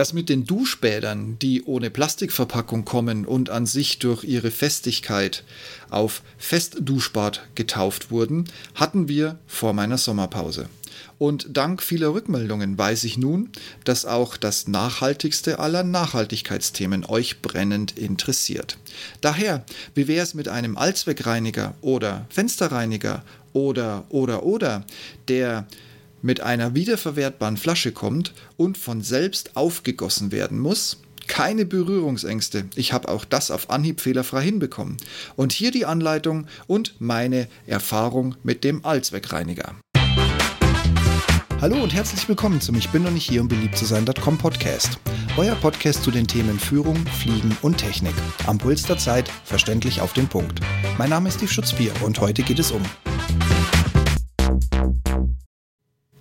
Das mit den Duschbädern, die ohne Plastikverpackung kommen und an sich durch ihre Festigkeit auf Festduschbad getauft wurden, hatten wir vor meiner Sommerpause. Und dank vieler Rückmeldungen weiß ich nun, dass auch das nachhaltigste aller Nachhaltigkeitsthemen euch brennend interessiert. Daher, wie wäre es mit einem Allzweckreiniger oder Fensterreiniger oder oder oder, der mit einer wiederverwertbaren Flasche kommt und von selbst aufgegossen werden muss, keine Berührungsängste. Ich habe auch das auf Anhieb fehlerfrei hinbekommen. Und hier die Anleitung und meine Erfahrung mit dem Allzweckreiniger. Hallo und herzlich willkommen zum Ich bin noch nicht hier, um beliebt zu sein.com Podcast. Euer Podcast zu den Themen Führung, Fliegen und Technik. Am Puls der Zeit, verständlich auf den Punkt. Mein Name ist Steve Schutzbier und heute geht es um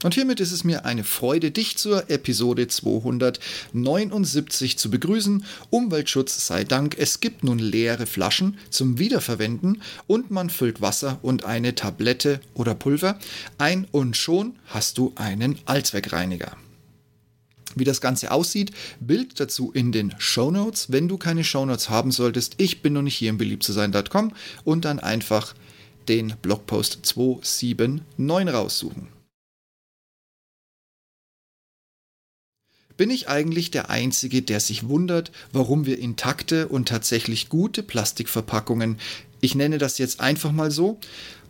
und hiermit ist es mir eine Freude, dich zur Episode 279 zu begrüßen. Umweltschutz sei Dank, es gibt nun leere Flaschen zum Wiederverwenden und man füllt Wasser und eine Tablette oder Pulver ein und schon hast du einen Allzweckreiniger. Wie das Ganze aussieht, Bild dazu in den Show Notes. Wenn du keine Show Notes haben solltest, ich bin noch nicht hier im beliebtzusein.com und dann einfach den Blogpost 279 raussuchen. Bin ich eigentlich der Einzige, der sich wundert, warum wir intakte und tatsächlich gute Plastikverpackungen, ich nenne das jetzt einfach mal so,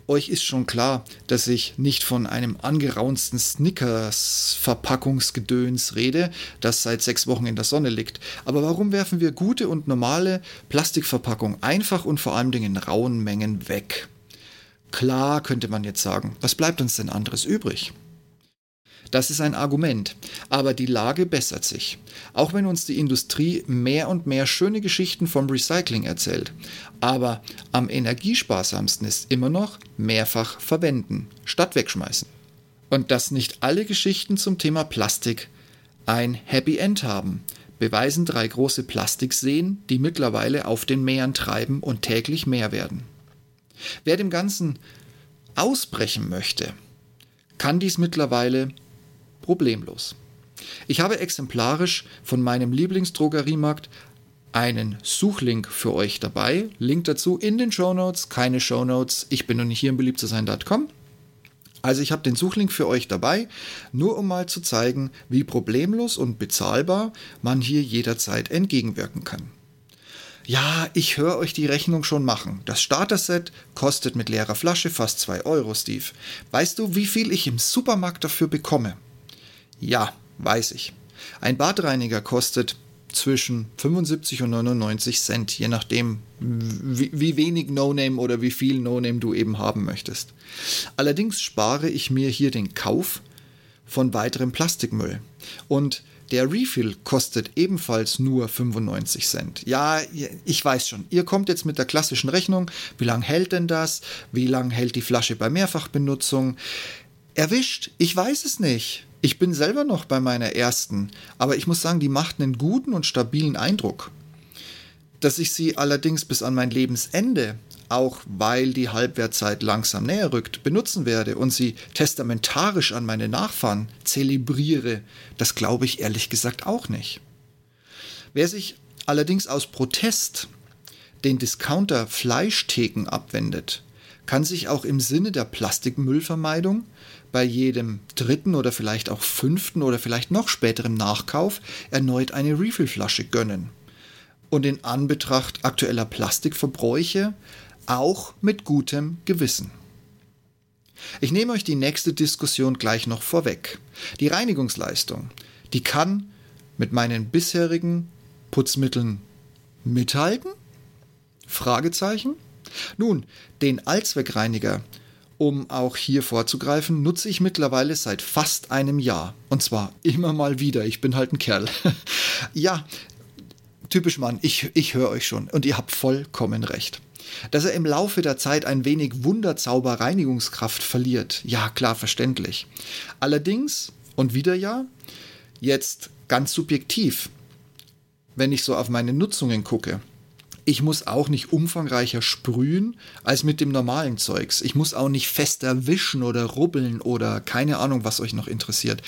euch ist schon klar, dass ich nicht von einem angeraunsten Snickers-Verpackungsgedöns rede, das seit sechs Wochen in der Sonne liegt. Aber warum werfen wir gute und normale Plastikverpackungen einfach und vor allem in rauen Mengen weg? Klar, könnte man jetzt sagen, was bleibt uns denn anderes übrig? Das ist ein Argument. Aber die Lage bessert sich. Auch wenn uns die Industrie mehr und mehr schöne Geschichten vom Recycling erzählt. Aber am energiesparsamsten ist immer noch mehrfach verwenden, statt wegschmeißen. Und dass nicht alle Geschichten zum Thema Plastik ein Happy End haben, beweisen drei große Plastikseen, die mittlerweile auf den Meeren treiben und täglich mehr werden. Wer dem Ganzen ausbrechen möchte, kann dies mittlerweile problemlos. Ich habe exemplarisch von meinem Lieblingsdrogeriemarkt einen Suchlink für euch dabei. Link dazu in den Show Notes. Keine Show Notes. Ich bin noch nicht hier im beliebtzusein.com. Also ich habe den Suchlink für euch dabei, nur um mal zu zeigen, wie problemlos und bezahlbar man hier jederzeit entgegenwirken kann. Ja, ich höre euch die Rechnung schon machen. Das Starter-Set kostet mit leerer Flasche fast 2 Euro, Steve. Weißt du, wie viel ich im Supermarkt dafür bekomme? Ja, weiß ich. Ein Badreiniger kostet zwischen 75 und 99 Cent, je nachdem, wie, wie wenig No-Name oder wie viel No-Name du eben haben möchtest. Allerdings spare ich mir hier den Kauf von weiterem Plastikmüll. Und der Refill kostet ebenfalls nur 95 Cent. Ja, ich weiß schon, ihr kommt jetzt mit der klassischen Rechnung. Wie lange hält denn das? Wie lange hält die Flasche bei Mehrfachbenutzung? Erwischt? Ich weiß es nicht. Ich bin selber noch bei meiner ersten, aber ich muss sagen, die macht einen guten und stabilen Eindruck. Dass ich sie allerdings bis an mein Lebensende, auch weil die Halbwertzeit langsam näher rückt, benutzen werde und sie testamentarisch an meine Nachfahren zelebriere, das glaube ich ehrlich gesagt auch nicht. Wer sich allerdings aus Protest den Discounter Fleischtheken abwendet, kann sich auch im Sinne der Plastikmüllvermeidung bei jedem dritten oder vielleicht auch fünften oder vielleicht noch späteren Nachkauf erneut eine Refillflasche gönnen. Und in Anbetracht aktueller Plastikverbräuche auch mit gutem Gewissen. Ich nehme euch die nächste Diskussion gleich noch vorweg. Die Reinigungsleistung, die kann mit meinen bisherigen Putzmitteln mithalten? Fragezeichen. Nun, den Allzweckreiniger um auch hier vorzugreifen, nutze ich mittlerweile seit fast einem Jahr. Und zwar immer mal wieder. Ich bin halt ein Kerl. ja, typisch Mann, ich, ich höre euch schon. Und ihr habt vollkommen recht. Dass er im Laufe der Zeit ein wenig Wunderzauber Reinigungskraft verliert. Ja, klar, verständlich. Allerdings, und wieder ja, jetzt ganz subjektiv, wenn ich so auf meine Nutzungen gucke, Ich muss auch nicht umfangreicher sprühen als mit dem normalen Zeugs. Ich muss auch nicht fester wischen oder rubbeln oder keine Ahnung, was euch noch interessiert.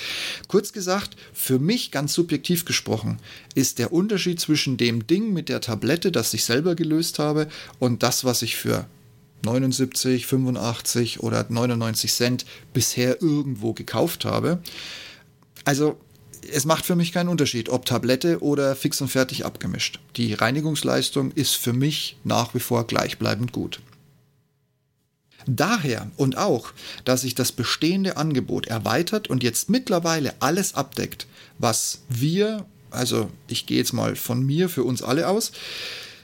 Kurz gesagt, für mich ganz subjektiv gesprochen, ist der Unterschied zwischen dem Ding mit der Tablette, das ich selber gelöst habe, und das, was ich für 79, 85 oder 99 Cent bisher irgendwo gekauft habe. Also es macht für mich keinen Unterschied, ob Tablette oder fix und fertig abgemischt. Die Reinigungsleistung ist für mich nach wie vor gleichbleibend gut. Daher und auch, dass sich das bestehende Angebot erweitert und jetzt mittlerweile alles abdeckt, was wir, also ich gehe jetzt mal von mir für uns alle aus,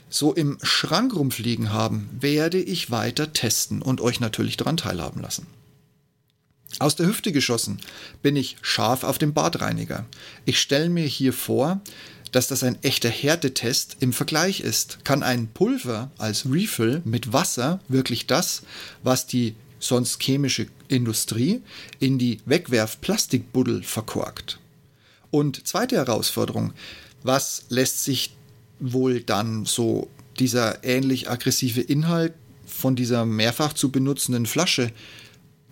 so im Schrank rumfliegen haben, werde ich weiter testen und euch natürlich daran teilhaben lassen. Aus der Hüfte geschossen bin ich scharf auf den Badreiniger. Ich stelle mir hier vor, dass das ein echter Härtetest im Vergleich ist. Kann ein Pulver als Refill mit Wasser wirklich das, was die sonst chemische Industrie in die Wegwerfplastikbuddel verkorkt? Und zweite Herausforderung, was lässt sich wohl dann so dieser ähnlich aggressive Inhalt von dieser mehrfach zu benutzenden Flasche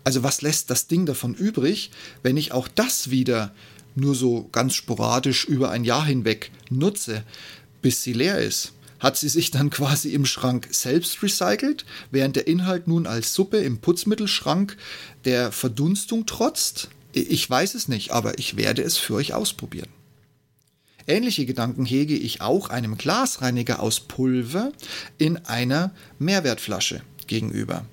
also was lässt das Ding davon übrig, wenn ich auch das wieder nur so ganz sporadisch über ein Jahr hinweg nutze, bis sie leer ist? Hat sie sich dann quasi im Schrank selbst recycelt, während der Inhalt nun als Suppe im Putzmittelschrank der Verdunstung trotzt? Ich weiß es nicht, aber ich werde es für euch ausprobieren. Ähnliche Gedanken hege ich auch einem Glasreiniger aus Pulver in einer Mehrwertflasche gegenüber.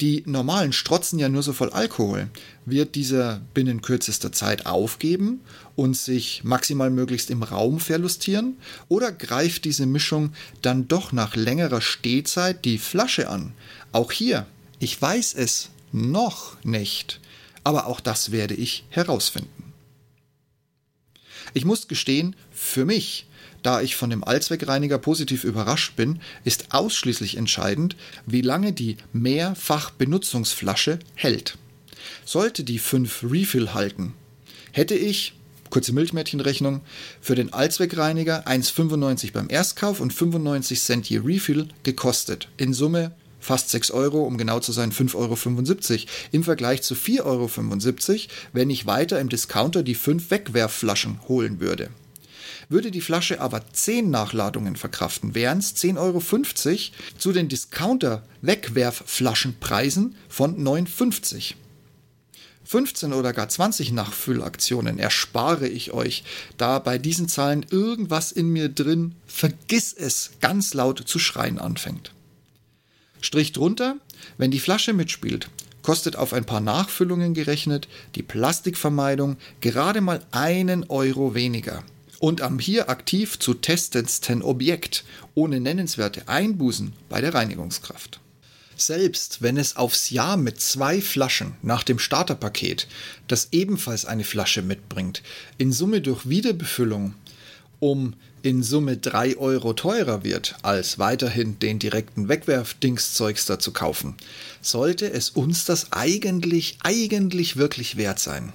Die normalen strotzen ja nur so voll Alkohol. Wird dieser binnen kürzester Zeit aufgeben und sich maximal möglichst im Raum verlustieren? Oder greift diese Mischung dann doch nach längerer Stehzeit die Flasche an? Auch hier, ich weiß es noch nicht, aber auch das werde ich herausfinden. Ich muss gestehen, für mich da ich von dem Allzweckreiniger positiv überrascht bin, ist ausschließlich entscheidend, wie lange die Mehrfachbenutzungsflasche hält. Sollte die 5 Refill halten, hätte ich, kurze Milchmädchenrechnung, für den Allzweckreiniger 1,95 beim Erstkauf und 95 Cent je Refill gekostet. In Summe fast 6 Euro, um genau zu sein 5,75 Euro, im Vergleich zu 4,75 Euro, wenn ich weiter im Discounter die 5 Wegwerfflaschen holen würde. Würde die Flasche aber 10 Nachladungen verkraften, wären es 10,50 Euro zu den Discounter-Wegwerfflaschenpreisen von 9,50 15 oder gar 20 Nachfüllaktionen erspare ich euch, da bei diesen Zahlen irgendwas in mir drin, vergiss es, ganz laut zu schreien anfängt. Strich drunter, wenn die Flasche mitspielt, kostet auf ein paar Nachfüllungen gerechnet die Plastikvermeidung gerade mal einen Euro weniger und am hier aktiv zu testendsten Objekt ohne nennenswerte Einbußen bei der Reinigungskraft. Selbst wenn es aufs Jahr mit zwei Flaschen nach dem Starterpaket, das ebenfalls eine Flasche mitbringt, in Summe durch Wiederbefüllung um in Summe 3 Euro teurer wird, als weiterhin den direkten Wegwerfdingszeugs zu kaufen, sollte es uns das eigentlich, eigentlich wirklich wert sein.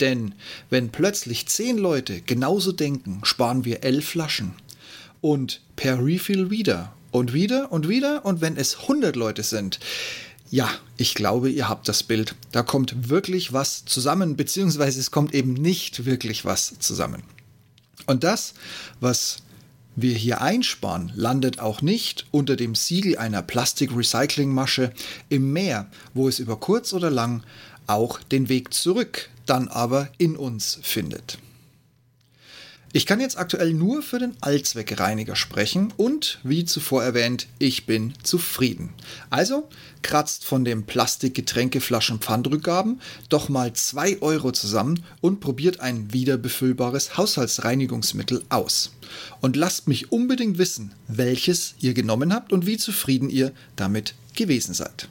Denn wenn plötzlich zehn Leute genauso denken, sparen wir elf Flaschen. Und per Refill wieder und wieder und wieder. Und wenn es 100 Leute sind, ja, ich glaube, ihr habt das Bild. Da kommt wirklich was zusammen, beziehungsweise es kommt eben nicht wirklich was zusammen. Und das, was wir hier einsparen, landet auch nicht unter dem Siegel einer Plastik-Recycling-Masche im Meer, wo es über kurz oder lang auch den Weg zurück dann aber in uns findet. Ich kann jetzt aktuell nur für den Allzweckreiniger sprechen und, wie zuvor erwähnt, ich bin zufrieden. Also kratzt von dem Plastikgetränkeflaschen Pfandrückgaben doch mal 2 Euro zusammen und probiert ein wiederbefüllbares Haushaltsreinigungsmittel aus. Und lasst mich unbedingt wissen, welches ihr genommen habt und wie zufrieden ihr damit gewesen seid.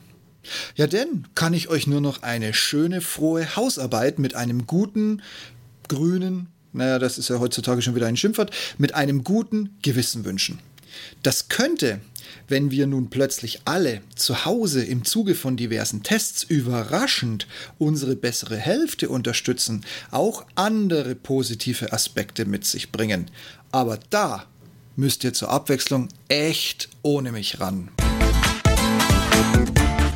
Ja, denn kann ich euch nur noch eine schöne, frohe Hausarbeit mit einem guten, grünen, naja, das ist ja heutzutage schon wieder ein Schimpfwort, mit einem guten Gewissen wünschen. Das könnte, wenn wir nun plötzlich alle zu Hause im Zuge von diversen Tests überraschend unsere bessere Hälfte unterstützen, auch andere positive Aspekte mit sich bringen. Aber da müsst ihr zur Abwechslung echt ohne mich ran.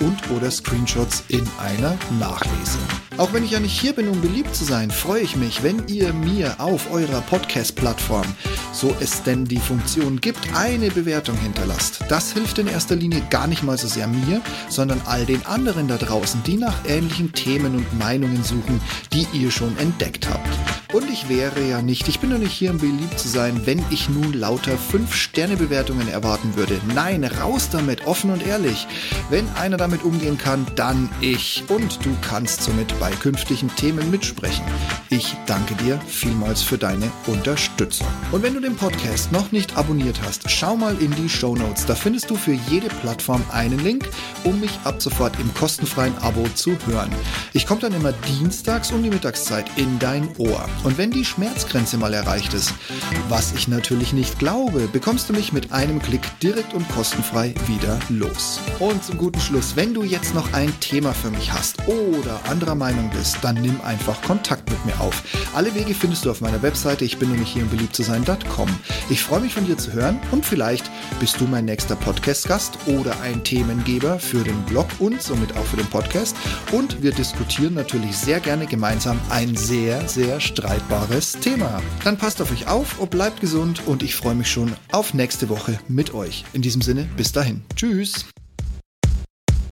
und oder Screenshots in einer Nachlese. Auch wenn ich ja nicht hier bin, um beliebt zu sein, freue ich mich, wenn ihr mir auf eurer Podcast-Plattform, so es denn die Funktion gibt, eine Bewertung hinterlasst. Das hilft in erster Linie gar nicht mal so sehr mir, sondern all den anderen da draußen, die nach ähnlichen Themen und Meinungen suchen, die ihr schon entdeckt habt. Und ich wäre ja nicht, ich bin doch nicht hier, um beliebt zu sein, wenn ich nun lauter 5-Sterne-Bewertungen erwarten würde. Nein, raus damit, offen und ehrlich. Wenn einer damit umgehen kann, dann ich. Und du kannst somit bei künftigen Themen mitsprechen. Ich danke dir vielmals für deine Unterstützung. Und wenn du den Podcast noch nicht abonniert hast, schau mal in die Show Notes. Da findest du für jede Plattform einen Link, um mich ab sofort im kostenfreien Abo zu hören. Ich komme dann immer dienstags um die Mittagszeit in dein Ohr. Und wenn die Schmerzgrenze mal erreicht ist, was ich natürlich nicht glaube, bekommst du mich mit einem Klick direkt und kostenfrei wieder los. Und zum guten Schluss, wenn du jetzt noch ein Thema für mich hast oder anderer Meinung bist, dann nimm einfach Kontakt mit mir auf. Alle Wege findest du auf meiner Webseite, ich bin nämlich hier im beliebt. Ich freue mich von dir zu hören und vielleicht bist du mein nächster Podcast-Gast oder ein Themengeber für den Blog und somit auch für den Podcast. Und wir diskutieren natürlich sehr gerne gemeinsam ein sehr, sehr streitbares Thema. Dann passt auf euch auf und bleibt gesund und ich freue mich schon auf nächste Woche mit euch. In diesem Sinne, bis dahin. Tschüss.